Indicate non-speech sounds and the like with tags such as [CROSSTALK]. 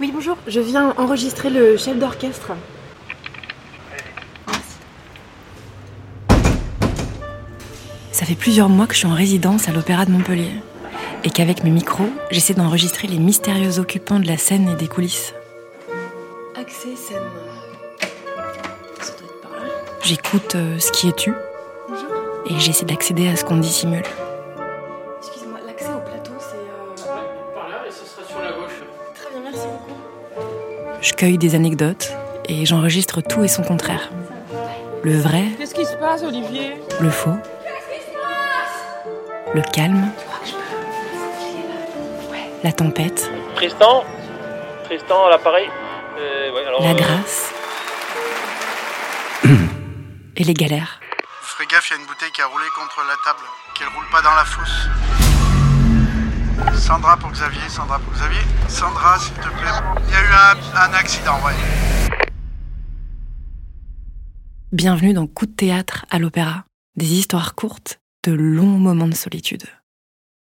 Oui, bonjour. Je viens enregistrer le chef d'orchestre. Ça fait plusieurs mois que je suis en résidence à l'Opéra de Montpellier. Et qu'avec mes micros, j'essaie d'enregistrer les mystérieux occupants de la scène et des coulisses. Accès scène. Ça doit être par là. J'écoute euh, ce qui est tu. Et j'essaie d'accéder à ce qu'on dissimule. Excusez-moi, l'accès au plateau, c'est. euh, Par là, et ce sera sur bien, merci beaucoup. Je cueille des anecdotes et j'enregistre tout et son contraire. Le vrai, Qu'est-ce qui se passe, Olivier? le faux, le calme, la tempête, Tristan? Tristan à l'appareil? Euh, ouais, la euh, grâce [COUGHS] et les galères. Vous ferez gaffe, il y a une bouteille qui a roulé contre la table, qu'elle roule pas dans la fosse. Sandra pour Xavier, Sandra pour Xavier. Sandra, s'il te plaît. Il y a eu un, accident, ouais. Bienvenue dans Coup de théâtre à l'opéra. Des histoires courtes, de longs moments de solitude.